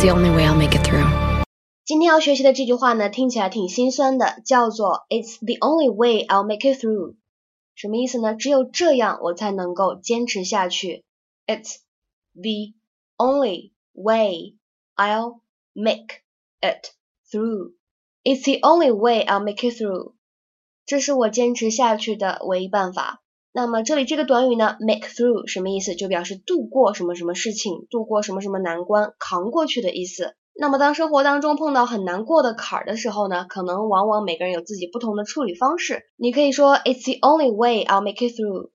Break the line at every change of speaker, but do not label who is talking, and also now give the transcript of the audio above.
The only way I'll make it through.
今天要学习的这句话呢，听起来挺心酸的，叫做 "It's the only way I'll make it through"，什么意思呢？只有这样我才能够坚持下去。It's the only way I'll make it through. It's the only way I'll make it through. 这是我坚持下去的唯一办法。那么这里这个短语呢，make through 什么意思？就表示度过什么什么事情，度过什么什么难关，扛过去的意思。那么当生活当中碰到很难过的坎儿的时候呢，可能往往每个人有自己不同的处理方式。你可以说 It's the only way I'll make it through。